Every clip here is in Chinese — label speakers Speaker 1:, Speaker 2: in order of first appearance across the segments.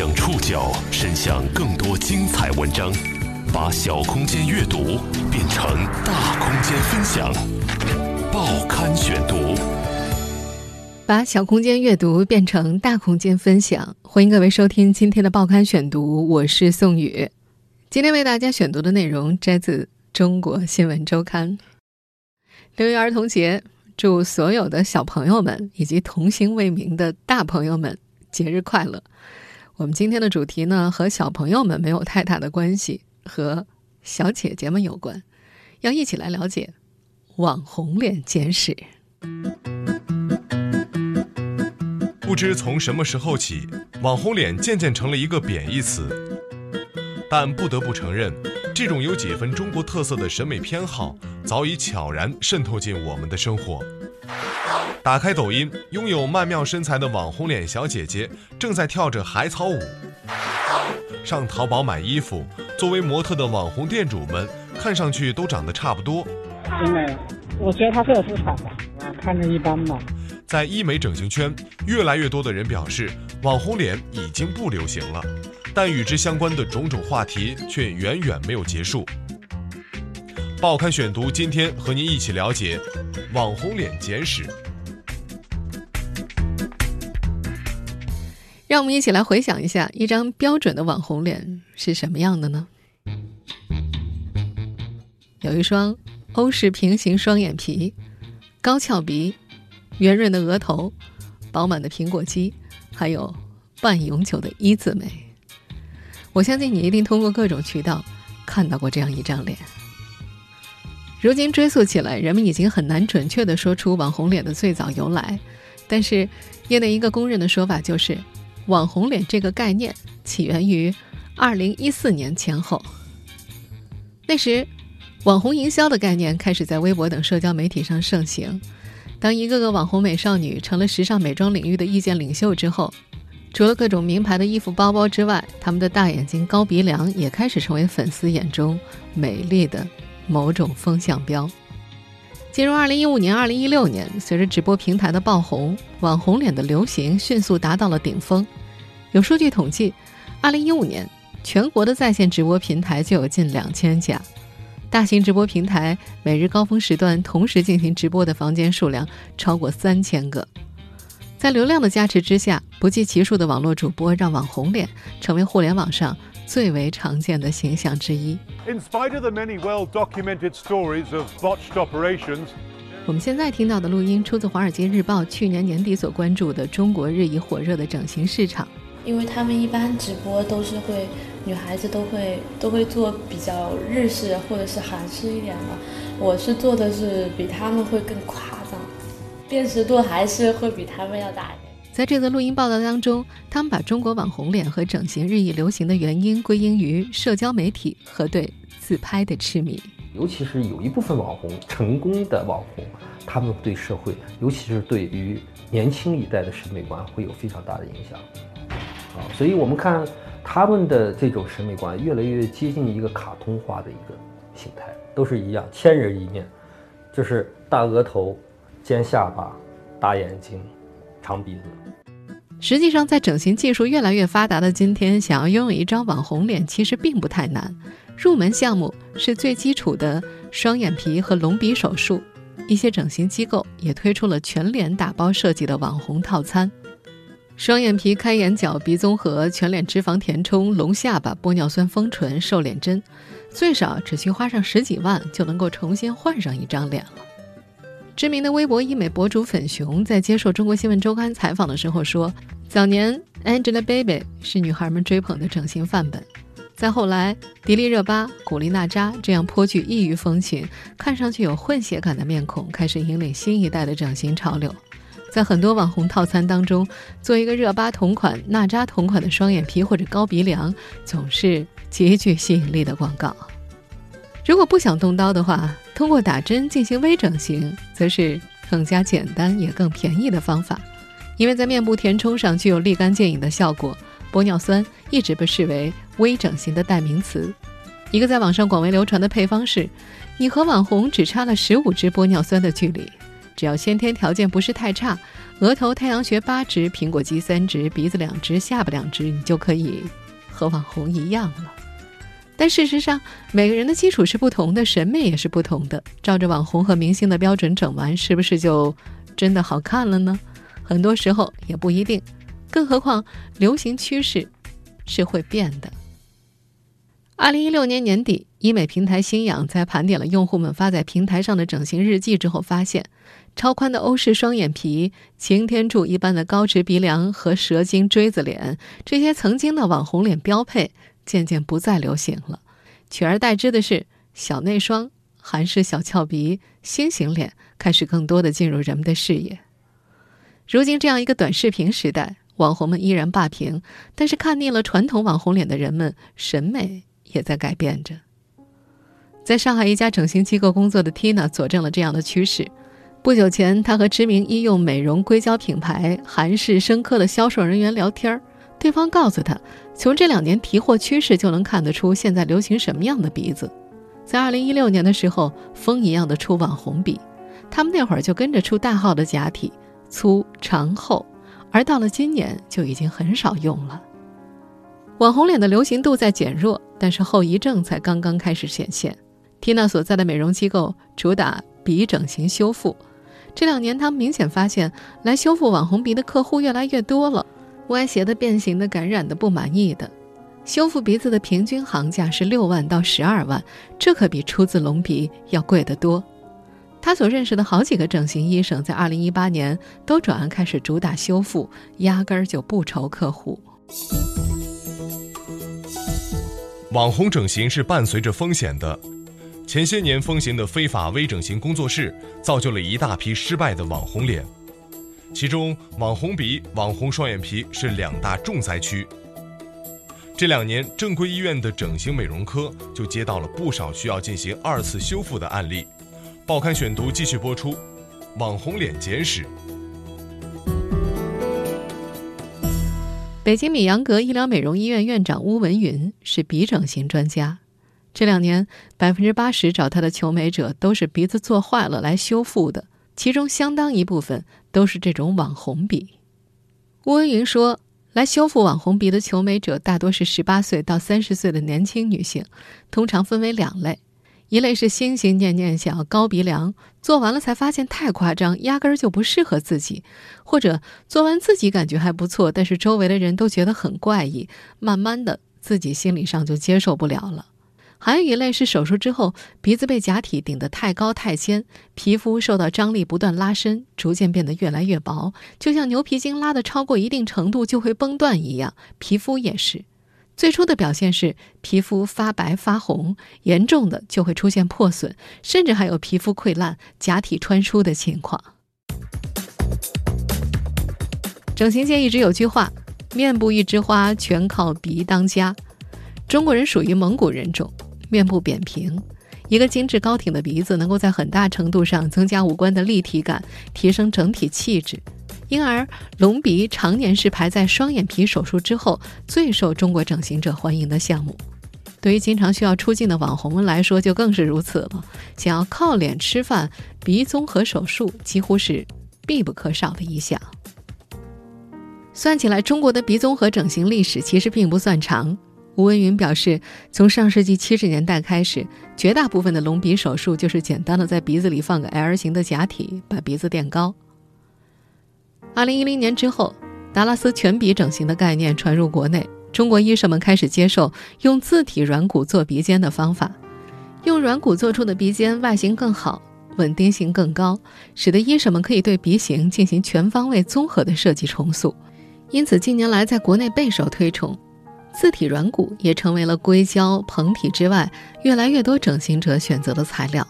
Speaker 1: 将触角伸向更多精彩文章，把小空间阅读变成大空间分享。报刊选读，
Speaker 2: 把小空间阅读变成大空间分享。欢迎各位收听今天的报刊选读，我是宋宇。今天为大家选读的内容摘自《中国新闻周刊》。六一儿童节，祝所有的小朋友们以及童心未泯的大朋友们节日快乐。我们今天的主题呢，和小朋友们没有太大的关系，和小姐姐们有关，要一起来了解网红脸简史。
Speaker 3: 不知从什么时候起，网红脸渐渐成了一个贬义词。但不得不承认，这种有几分中国特色的审美偏好，早已悄然渗透进我们的生活。打开抖音，拥有曼妙身材的网红脸小姐姐正在跳着海草舞。上淘宝买衣服，作为模特的网红店主们，看上去都长得差不多。
Speaker 4: 真的我觉得她是有市场的，啊，看着一般吧。
Speaker 3: 在医美整形圈，越来越多的人表示，网红脸已经不流行了，但与之相关的种种话题却远远没有结束。报刊选读今天和您一起了解网红脸简史。
Speaker 2: 让我们一起来回想一下，一张标准的网红脸是什么样的呢？有一双欧式平行双眼皮，高翘鼻，圆润的额头，饱满的苹果肌，还有半永久的一字眉。我相信你一定通过各种渠道看到过这样一张脸。如今追溯起来，人们已经很难准确的说出网红脸的最早由来，但是业内一个公认的说法就是。网红脸这个概念起源于二零一四年前后。那时，网红营销的概念开始在微博等社交媒体上盛行。当一个个网红美少女成了时尚美妆领域的意见领袖之后，除了各种名牌的衣服、包包之外，她们的大眼睛、高鼻梁也开始成为粉丝眼中美丽的某种风向标。进入二零一五年、二零一六年，随着直播平台的爆红，网红脸的流行迅速达到了顶峰。有数据统计，二零一五年全国的在线直播平台就有近两千家，大型直播平台每日高峰时段同时进行直播的房间数量超过三千个。在流量的加持之下，不计其数的网络主播让网红脸成为互联网上最为常见的形象之一。
Speaker 5: In spite of the many well-documented stories of botched operations.
Speaker 2: 我们现在听到的录音出自《华尔街日报》去年年底所关注的中国日益火热的整形市场。
Speaker 6: 因为他们一般直播都是会，女孩子都会都会做比较日式或者是韩式一点的，我是做的是比他们会更夸张，辨识度还是会比他们要大一点。
Speaker 2: 在这则录音报道当中，他们把中国网红脸和整形日益流行的原因归因于社交媒体和对自拍的痴迷。
Speaker 7: 尤其是有一部分网红成功的网红，他们对社会，尤其是对于年轻一代的审美观会有非常大的影响。啊，所以我们看他们的这种审美观越来越接近一个卡通化的一个形态，都是一样，千人一面，就是大额头、尖下巴、大眼睛、长鼻子。
Speaker 2: 实际上，在整形技术越来越发达的今天，想要拥有一张网红脸其实并不太难。入门项目是最基础的双眼皮和隆鼻手术，一些整形机构也推出了全脸打包设计的网红套餐。双眼皮、开眼角、鼻综合、全脸脂肪填充、隆下巴、玻尿酸丰唇、瘦脸针，最少只需花上十几万就能够重新换上一张脸了。知名的微博医美博主粉熊在接受《中国新闻周刊》采访的时候说：“早年 Angelababy 是女孩们追捧的整形范本，再后来迪丽热巴、古力娜扎这样颇具异域风情、看上去有混血感的面孔开始引领新一代的整形潮流。”在很多网红套餐当中，做一个热巴同款、娜扎同款的双眼皮或者高鼻梁，总是极具吸引力的广告。如果不想动刀的话，通过打针进行微整形，则是更加简单也更便宜的方法。因为在面部填充上具有立竿见影的效果，玻尿酸一直被视为微整形的代名词。一个在网上广为流传的配方是：你和网红只差了十五支玻尿酸的距离。只要先天条件不是太差，额头太阳穴八支，苹果肌三支，鼻子两支，下巴两支，你就可以和网红一样了。但事实上，每个人的基础是不同的，审美也是不同的。照着网红和明星的标准整完，是不是就真的好看了呢？很多时候也不一定。更何况，流行趋势是会变的。二零一六年年底，医美平台新氧在盘点了用户们发在平台上的整形日记之后，发现超宽的欧式双眼皮、擎天柱一般的高直鼻梁和蛇精锥子脸这些曾经的网红脸标配。渐渐不再流行了，取而代之的是小内双、韩式小翘鼻、星形脸开始更多的进入人们的视野。如今这样一个短视频时代，网红们依然霸屏，但是看腻了传统网红脸的人们，审美也在改变着。在上海一家整形机构工作的 Tina 佐证了这样的趋势。不久前，她和知名医用美容硅胶品牌韩式生科的销售人员聊天儿。对方告诉他，从这两年提货趋势就能看得出现在流行什么样的鼻子。在二零一六年的时候，风一样的出网红鼻，他们那会儿就跟着出大号的假体，粗长厚，而到了今年就已经很少用了。网红脸的流行度在减弱，但是后遗症才刚刚开始显现。缇娜所在的美容机构主打鼻整形修复，这两年他们明显发现，来修复网红鼻的客户越来越多了。歪斜的、变形的、感染的、不满意的，修复鼻子的平均行价是六万到十二万，这可比出自隆鼻要贵得多。他所认识的好几个整形医生，在二零一八年都转而开始主打修复，压根儿就不愁客户。
Speaker 3: 网红整形是伴随着风险的，前些年风行的非法微整形工作室，造就了一大批失败的网红脸。其中，网红鼻、网红双眼皮是两大重灾区。这两年，正规医院的整形美容科就接到了不少需要进行二次修复的案例。报刊选读继续播出，《网红脸简史》。
Speaker 2: 北京米阳阁医疗美容医院院长邬文云是鼻整形专家。这两年，百分之八十找他的求美者都是鼻子做坏了来修复的。其中相当一部分都是这种网红鼻。吴文云说：“来修复网红鼻的求美者大多是十八岁到三十岁的年轻女性，通常分为两类：一类是心心念念想要高鼻梁，做完了才发现太夸张，压根儿就不适合自己；或者做完自己感觉还不错，但是周围的人都觉得很怪异，慢慢的自己心理上就接受不了了。”还有一类是手术之后鼻子被假体顶得太高太尖，皮肤受到张力不断拉伸，逐渐变得越来越薄，就像牛皮筋拉的超过一定程度就会崩断一样。皮肤也是，最初的表现是皮肤发白发红，严重的就会出现破损，甚至还有皮肤溃烂、假体穿出的情况。整形界一直有句话：“面部一枝花，全靠鼻当家。”中国人属于蒙古人种。面部扁平，一个精致高挺的鼻子能够在很大程度上增加五官的立体感，提升整体气质，因而隆鼻常年是排在双眼皮手术之后最受中国整形者欢迎的项目。对于经常需要出镜的网红们来说，就更是如此了。想要靠脸吃饭，鼻综合手术几乎是必不可少的一项。算起来，中国的鼻综合整形历史其实并不算长。吴文云表示，从上世纪七十年代开始，绝大部分的隆鼻手术就是简单的在鼻子里放个 L 型的假体，把鼻子垫高。二零一零年之后，达拉斯全鼻整形的概念传入国内，中国医生们开始接受用自体软骨做鼻尖的方法。用软骨做出的鼻尖外形更好，稳定性更高，使得医生们可以对鼻型进行全方位综合的设计重塑。因此，近年来在国内备受推崇。自体软骨也成为了硅胶膨体之外越来越多整形者选择的材料。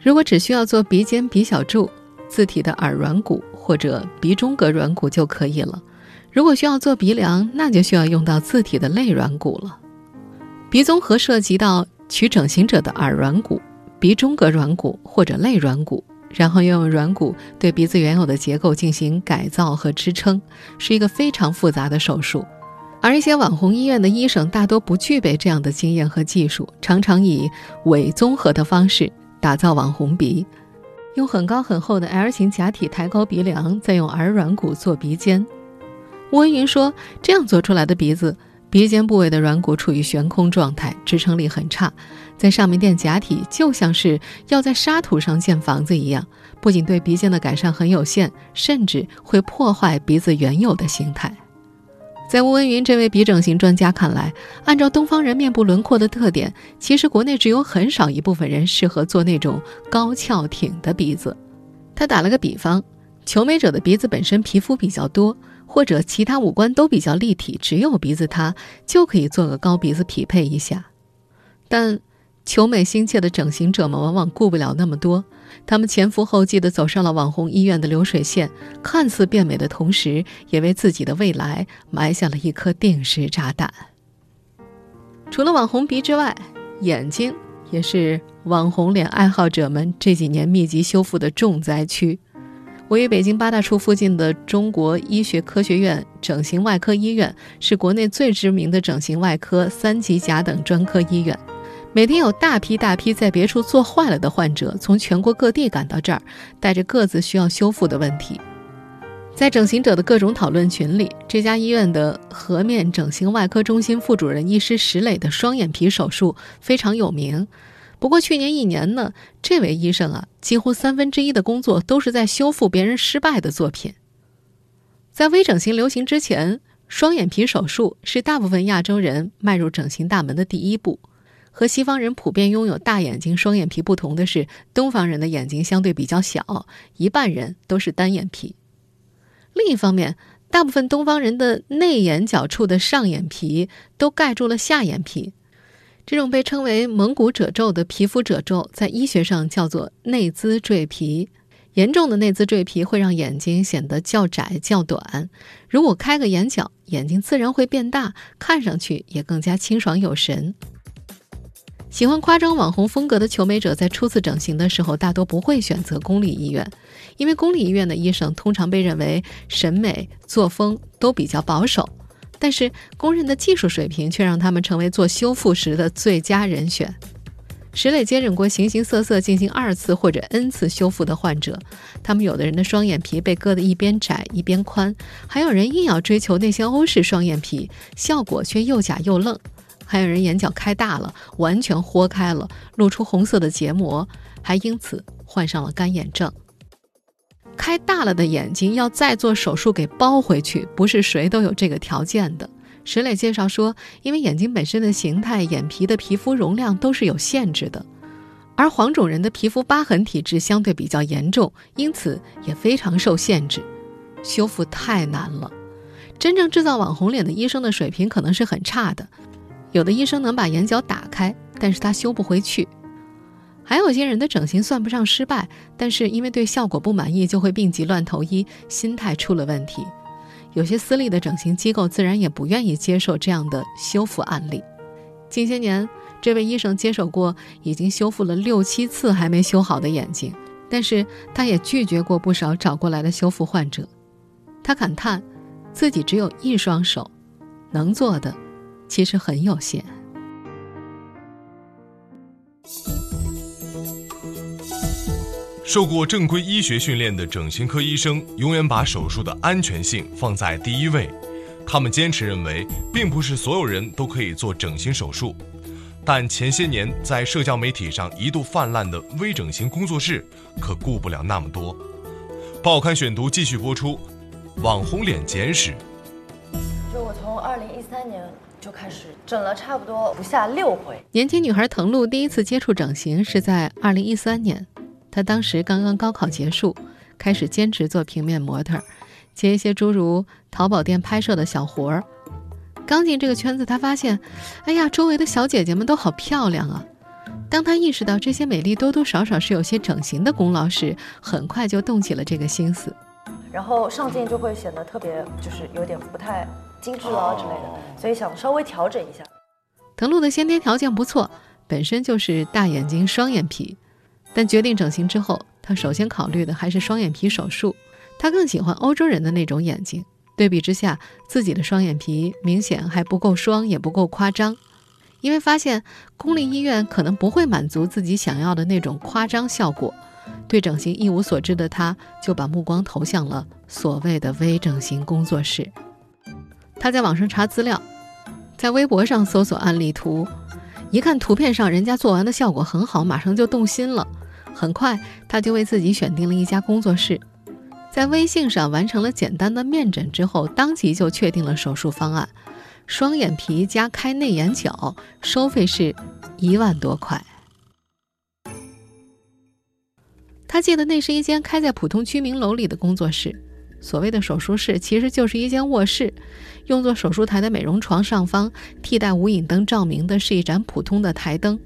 Speaker 2: 如果只需要做鼻尖、鼻小柱，自体的耳软骨或者鼻中隔软骨就可以了；如果需要做鼻梁，那就需要用到自体的肋软骨了。鼻综合涉及到取整形者的耳软骨、鼻中隔软骨或者肋软骨，然后用软骨对鼻子原有的结构进行改造和支撑，是一个非常复杂的手术。而一些网红医院的医生大多不具备这样的经验和技术，常常以伪综合的方式打造网红鼻。用很高很厚的 L 型假体抬高鼻梁，再用耳软骨做鼻尖。吴文云说，这样做出来的鼻子，鼻尖部位的软骨处于悬空状态，支撑力很差，在上面垫假体，就像是要在沙土上建房子一样，不仅对鼻尖的改善很有限，甚至会破坏鼻子原有的形态。在吴文云这位鼻整形专家看来，按照东方人面部轮廓的特点，其实国内只有很少一部分人适合做那种高翘挺的鼻子。他打了个比方，求美者的鼻子本身皮肤比较多，或者其他五官都比较立体，只有鼻子塌就可以做个高鼻子匹配一下。但求美心切的整形者们往往顾不了那么多。他们前赴后继地走上了网红医院的流水线，看似变美的同时，也为自己的未来埋下了一颗定时炸弹。除了网红鼻之外，眼睛也是网红脸爱好者们这几年密集修复的重灾区。位于北京八大处附近的中国医学科学院整形外科医院，是国内最知名的整形外科三级甲等专科医院。每天有大批大批在别处做坏了的患者从全国各地赶到这儿，带着各自需要修复的问题。在整形者的各种讨论群里，这家医院的颌面整形外科中心副主任医师石磊的双眼皮手术非常有名。不过去年一年呢，这位医生啊，几乎三分之一的工作都是在修复别人失败的作品。在微整形流行之前，双眼皮手术是大部分亚洲人迈入整形大门的第一步。和西方人普遍拥有大眼睛、双眼皮不同的是，东方人的眼睛相对比较小，一半人都是单眼皮。另一方面，大部分东方人的内眼角处的上眼皮都盖住了下眼皮，这种被称为蒙古褶皱的皮肤褶皱，在医学上叫做内眦赘皮。严重的内眦赘皮会让眼睛显得较窄较短，如果开个眼角，眼睛自然会变大，看上去也更加清爽有神。喜欢夸张网红风格的求美者在初次整形的时候，大多不会选择公立医院，因为公立医院的医生通常被认为审美作风都比较保守，但是公认的技术水平却让他们成为做修复时的最佳人选。石磊接诊过形形色色进行二次或者 n 次修复的患者，他们有的人的双眼皮被割得一边窄一边宽，还有人硬要追求那些欧式双眼皮，效果却又假又愣。还有人眼角开大了，完全豁开了，露出红色的结膜，还因此患上了干眼症。开大了的眼睛要再做手术给包回去，不是谁都有这个条件的。石磊介绍说，因为眼睛本身的形态、眼皮的皮肤容量都是有限制的，而黄种人的皮肤疤痕体质相对比较严重，因此也非常受限制，修复太难了。真正制造网红脸的医生的水平可能是很差的。有的医生能把眼角打开，但是他修不回去；还有些人的整形算不上失败，但是因为对效果不满意，就会病急乱投医，心态出了问题。有些私立的整形机构自然也不愿意接受这样的修复案例。近些年，这位医生接手过已经修复了六七次还没修好的眼睛，但是他也拒绝过不少找过来的修复患者。他感叹，自己只有一双手，能做的。其实很有限。
Speaker 3: 受过正规医学训练的整形科医生，永远把手术的安全性放在第一位。他们坚持认为，并不是所有人都可以做整形手术。但前些年在社交媒体上一度泛滥的微整形工作室，可顾不了那么多。报刊选读继续播出，《网红脸简史》。
Speaker 8: 就我从二零一三年。就开始整了差不多不下六回。
Speaker 2: 年轻女孩滕露第一次接触整形是在二零一三年，她当时刚刚高考结束，开始兼职做平面模特，接一些诸如淘宝店拍摄的小活儿。刚进这个圈子，她发现，哎呀，周围的小姐姐们都好漂亮啊！当她意识到这些美丽多多少少是有些整形的功劳时，很快就动起了这个心思。
Speaker 8: 然后上镜就会显得特别，就是有点不太。精致啊之类的，所以想稍微调整一下。
Speaker 2: 藤露的先天条件不错，本身就是大眼睛、双眼皮，但决定整形之后，她首先考虑的还是双眼皮手术。她更喜欢欧洲人的那种眼睛，对比之下，自己的双眼皮明显还不够双，也不够夸张。因为发现公立医院可能不会满足自己想要的那种夸张效果，对整形一无所知的他，就把目光投向了所谓的微整形工作室。他在网上查资料，在微博上搜索案例图，一看图片上人家做完的效果很好，马上就动心了。很快，他就为自己选定了一家工作室，在微信上完成了简单的面诊之后，当即就确定了手术方案：双眼皮加开内眼角，收费是一万多块。他记得那是一间开在普通居民楼里的工作室。所谓的手术室其实就是一间卧室，用作手术台的美容床上方替代无影灯照明的是一盏普通的台灯。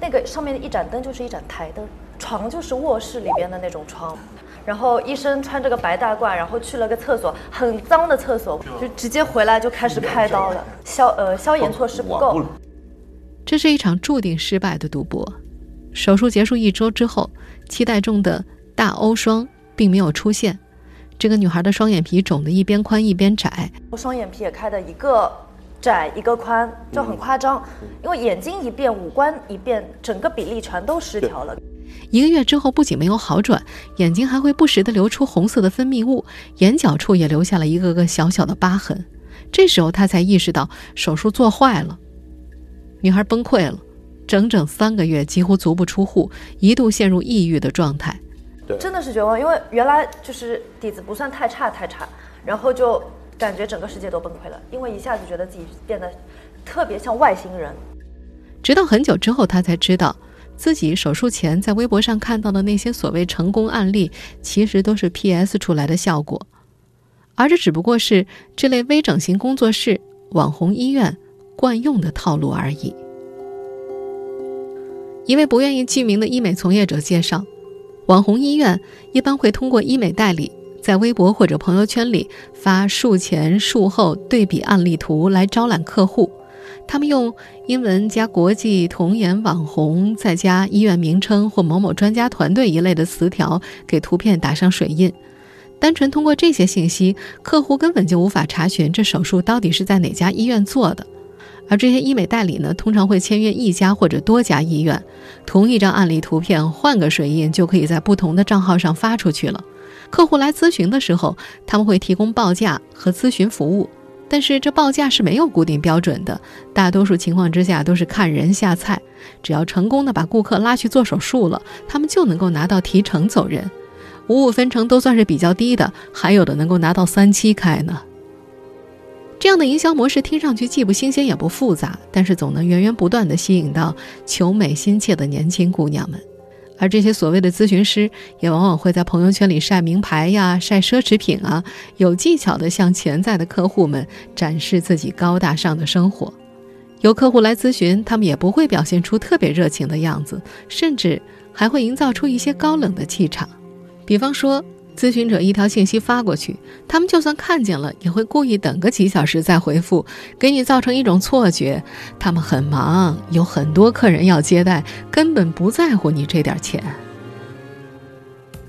Speaker 8: 那个上面的一盏灯就是一盏台灯，床就是卧室里边的那种床。然后医生穿着个白大褂，然后去了个厕所，很脏的厕所，就直接回来就开始开刀了。消呃消炎措施不够。
Speaker 2: 这是一场注定失败的赌博。手术结束一周之后，期待中的大欧双并没有出现。这个女孩的双眼皮肿得一边宽一边窄，我
Speaker 8: 双眼皮也开的一个窄一个宽，就很夸张。因为眼睛一变，五官一变，整个比例全都失调了。
Speaker 2: 一个月之后，不仅没有好转，眼睛还会不时地流出红色的分泌物，眼角处也留下了一个个小小的疤痕。这时候她才意识到手术做坏了，女孩崩溃了。整整三个月，几乎足不出户，一度陷入抑郁的状态。
Speaker 8: 对，真的是绝望，因为原来就是底子不算太差太差，然后就感觉整个世界都崩溃了，因为一下子觉得自己变得特别像外星人。
Speaker 2: 直到很久之后，他才知道自己手术前在微博上看到的那些所谓成功案例，其实都是 PS 出来的效果，而这只不过是这类微整形工作室、网红医院惯用的套路而已。一位不愿意具名的医美从业者介绍，网红医院一般会通过医美代理，在微博或者朋友圈里发术前术后对比案例图来招揽客户。他们用英文加国际童颜网红，再加医院名称或某某专家团队一类的词条，给图片打上水印。单纯通过这些信息，客户根本就无法查询这手术到底是在哪家医院做的。而这些医美代理呢，通常会签约一家或者多家医院，同一张案例图片换个水印就可以在不同的账号上发出去了。客户来咨询的时候，他们会提供报价和咨询服务，但是这报价是没有固定标准的，大多数情况之下都是看人下菜。只要成功的把顾客拉去做手术了，他们就能够拿到提成走人，五五分成都算是比较低的，还有的能够拿到三七开呢。这样的营销模式听上去既不新鲜也不复杂，但是总能源源不断地吸引到求美心切的年轻姑娘们。而这些所谓的咨询师也往往会在朋友圈里晒名牌呀、晒奢侈品啊，有技巧地向潜在的客户们展示自己高大上的生活。有客户来咨询，他们也不会表现出特别热情的样子，甚至还会营造出一些高冷的气场，比方说。咨询者一条信息发过去，他们就算看见了，也会故意等个几小时再回复，给你造成一种错觉，他们很忙，有很多客人要接待，根本不在乎你这点钱。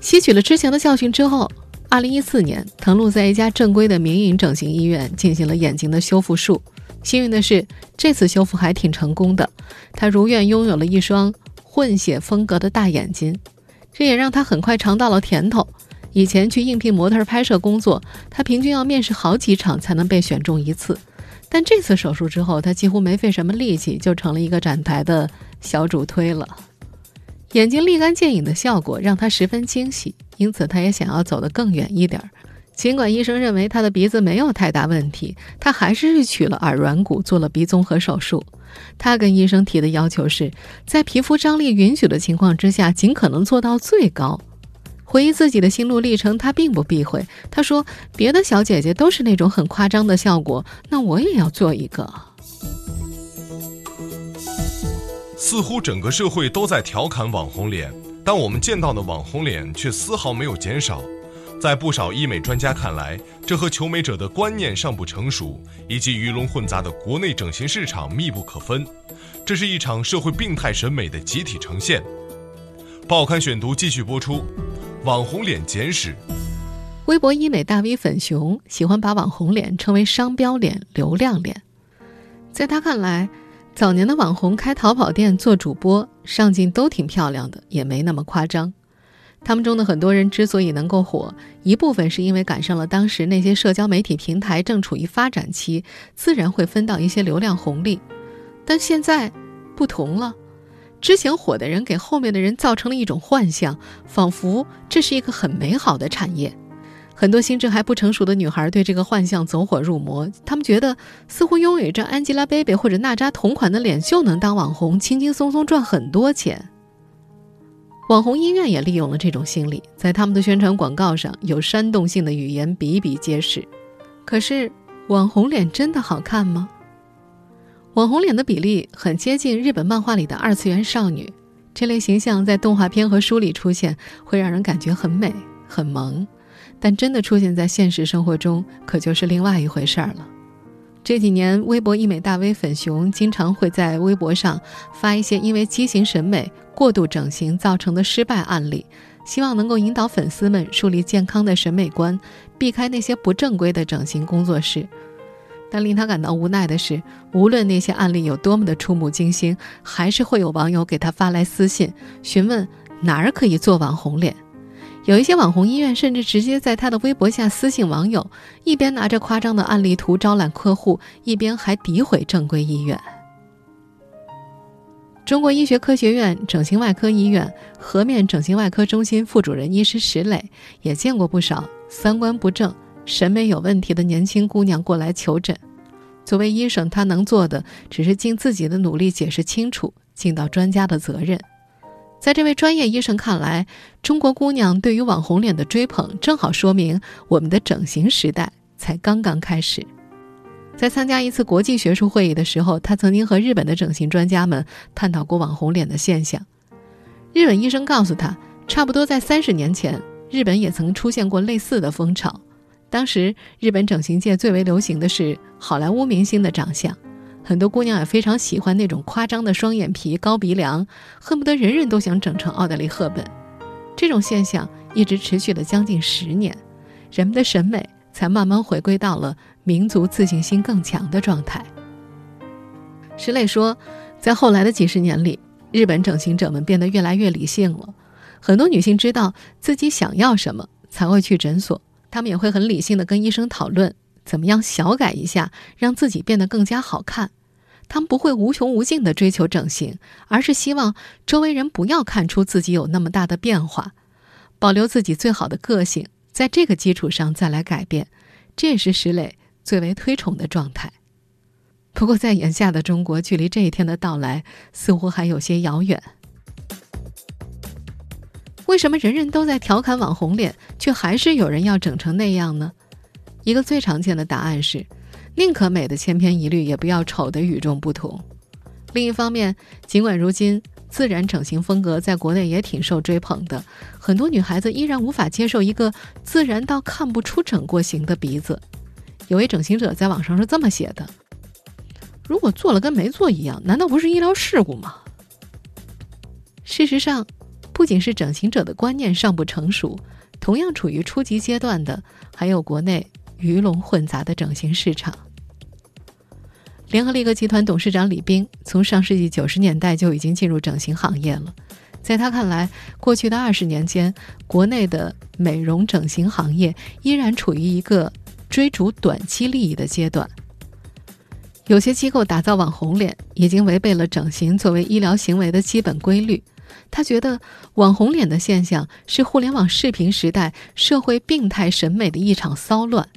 Speaker 2: 吸取了之前的教训之后，二零一四年，腾路在一家正规的民营整形医院进行了眼睛的修复术。幸运的是，这次修复还挺成功的，他如愿拥有了一双混血风格的大眼睛，这也让他很快尝到了甜头。以前去应聘模特拍摄工作，他平均要面试好几场才能被选中一次。但这次手术之后，他几乎没费什么力气就成了一个展台的小主推了。眼睛立竿见影的效果让他十分惊喜，因此他也想要走得更远一点儿。尽管医生认为他的鼻子没有太大问题，他还是去取了耳软骨做了鼻综合手术。他跟医生提的要求是在皮肤张力允许的情况之下，尽可能做到最高。回忆自己的心路历程，他并不避讳。他说：“别的小姐姐都是那种很夸张的效果，那我也要做一个。”
Speaker 3: 似乎整个社会都在调侃网红脸，但我们见到的网红脸却丝毫没有减少。在不少医美专家看来，这和求美者的观念尚不成熟，以及鱼龙混杂的国内整形市场密不可分。这是一场社会病态审美的集体呈现。报刊选读继续播出。网红脸简史。
Speaker 2: 微博医美大 V 粉熊喜欢把网红脸称为商标脸、流量脸。在他看来，早年的网红开淘宝店、做主播，上镜都挺漂亮的，也没那么夸张。他们中的很多人之所以能够火，一部分是因为赶上了当时那些社交媒体平台正处于发展期，自然会分到一些流量红利。但现在不同了，之前火的人给后面的人造成了一种幻象，仿佛这是一个很美好的产业。很多心智还不成熟的女孩对这个幻象走火入魔，她们觉得似乎拥有一张 Angelababy 或者娜扎同款的脸就能当网红，轻轻松松赚很多钱。网红医院也利用了这种心理，在他们的宣传广告上有煽动性的语言比比皆是。可是，网红脸真的好看吗？网红脸的比例很接近日本漫画里的二次元少女，这类形象在动画片和书里出现，会让人感觉很美、很萌，但真的出现在现实生活中，可就是另外一回事儿了。这几年，微博医美大 V 粉熊经常会在微博上发一些因为畸形审美过度整形造成的失败案例，希望能够引导粉丝们树立健康的审美观，避开那些不正规的整形工作室。但令他感到无奈的是，无论那些案例有多么的触目惊心，还是会有网友给他发来私信，询问哪儿可以做网红脸。有一些网红医院甚至直接在他的微博下私信网友，一边拿着夸张的案例图招揽客户，一边还诋毁正规医院。中国医学科学院整形外科医院颌面整形外科中心副主任医师石磊也见过不少三观不正、审美有问题的年轻姑娘过来求诊。作为医生，他能做的只是尽自己的努力解释清楚，尽到专家的责任。在这位专业医生看来，中国姑娘对于网红脸的追捧，正好说明我们的整形时代才刚刚开始。在参加一次国际学术会议的时候，他曾经和日本的整形专家们探讨过网红脸的现象。日本医生告诉他，差不多在三十年前，日本也曾出现过类似的风潮。当时，日本整形界最为流行的是好莱坞明星的长相。很多姑娘也非常喜欢那种夸张的双眼皮、高鼻梁，恨不得人人都想整成奥黛丽·赫本。这种现象一直持续了将近十年，人们的审美才慢慢回归到了民族自信心更强的状态。石磊说，在后来的几十年里，日本整形者们变得越来越理性了。很多女性知道自己想要什么，才会去诊所。他们也会很理性的跟医生讨论。怎么样小改一下，让自己变得更加好看？他们不会无穷无尽的追求整形，而是希望周围人不要看出自己有那么大的变化，保留自己最好的个性，在这个基础上再来改变，这也是石磊最为推崇的状态。不过，在眼下的中国，距离这一天的到来似乎还有些遥远。为什么人人都在调侃网红脸，却还是有人要整成那样呢？一个最常见的答案是，宁可美的千篇一律，也不要丑的与众不同。另一方面，尽管如今自然整形风格在国内也挺受追捧的，很多女孩子依然无法接受一个自然到看不出整过形的鼻子。有位整形者在网上是这么写的：“如果做了跟没做一样，难道不是医疗事故吗？”事实上，不仅是整形者的观念尚不成熟，同样处于初级阶段的还有国内。鱼龙混杂的整形市场。联合利格集团董事长李斌从上世纪九十年代就已经进入整形行业了。在他看来，过去的二十年间，国内的美容整形行业依然处于一个追逐短期利益的阶段。有些机构打造网红脸，已经违背了整形作为医疗行为的基本规律。他觉得，网红脸的现象是互联网视频时代社会病态审美的一场骚乱。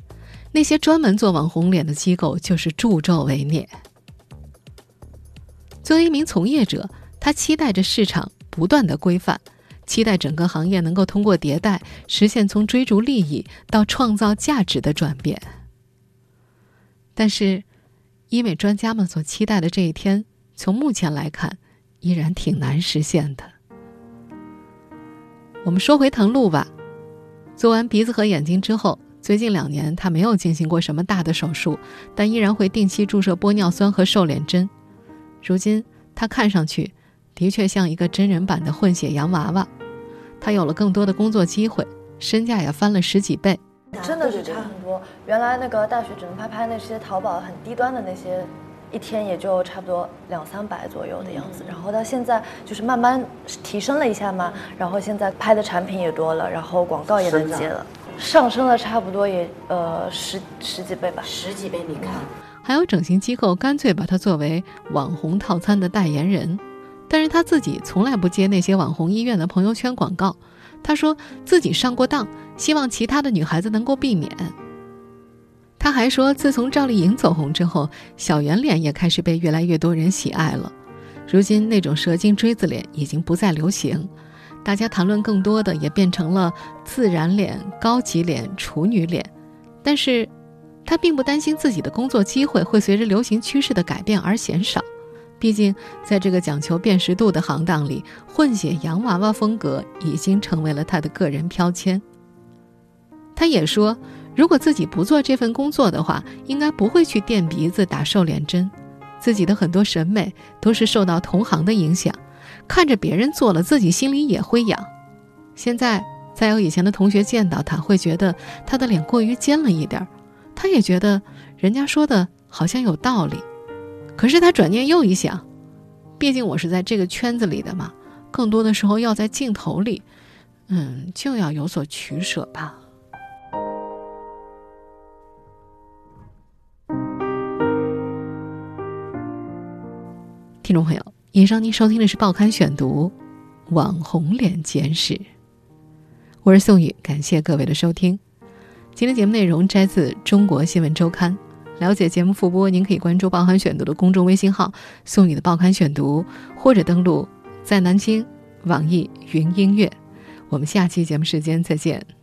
Speaker 2: 那些专门做网红脸的机构就是助纣为虐。作为一名从业者，他期待着市场不断的规范，期待整个行业能够通过迭代实现从追逐利益到创造价值的转变。但是，医美专家们所期待的这一天，从目前来看，依然挺难实现的。我们说回腾露吧，做完鼻子和眼睛之后。最近两年，他没有进行过什么大的手术，但依然会定期注射玻尿酸和瘦脸针。如今，他看上去的确像一个真人版的混血洋娃娃。他有了更多的工作机会，身价也翻了十几倍，
Speaker 8: 真的是差很多。原来那个大学只能拍拍那些淘宝很低端的那些一天也就差不多两三百左右的样子。然后到现在就是慢慢提升了一下嘛，然后现在拍的产品也多了，然后广告也能接了，上升了差不多也呃十十几倍吧，
Speaker 9: 十几倍，你看。
Speaker 2: 还有整形机构干脆把它作为网红套餐的代言人，但是他自己从来不接那些网红医院的朋友圈广告。他说自己上过当，希望其他的女孩子能够避免。他还说，自从赵丽颖走红之后，小圆脸也开始被越来越多人喜爱了。如今那种蛇精锥子脸已经不再流行，大家谈论更多的也变成了自然脸、高级脸、处女脸。但是。他并不担心自己的工作机会会随着流行趋势的改变而减少，毕竟在这个讲求辨识度的行当里，混血洋娃娃风格已经成为了他的个人标签。他也说，如果自己不做这份工作的话，应该不会去垫鼻子、打瘦脸针。自己的很多审美都是受到同行的影响，看着别人做了，自己心里也会痒。现在再有以前的同学见到他，会觉得他的脸过于尖了一点儿。他也觉得人家说的好像有道理，可是他转念又一想，毕竟我是在这个圈子里的嘛，更多的时候要在镜头里，嗯，就要有所取舍吧。听众朋友，以上您收听的是《报刊选读》《网红脸简史》，我是宋宇，感谢各位的收听。今天节目内容摘自《中国新闻周刊》。了解节目复播，您可以关注“报刊选读”的公众微信号“宋宇的报刊选读”，或者登录在南京网易云音乐。我们下期节目时间再见。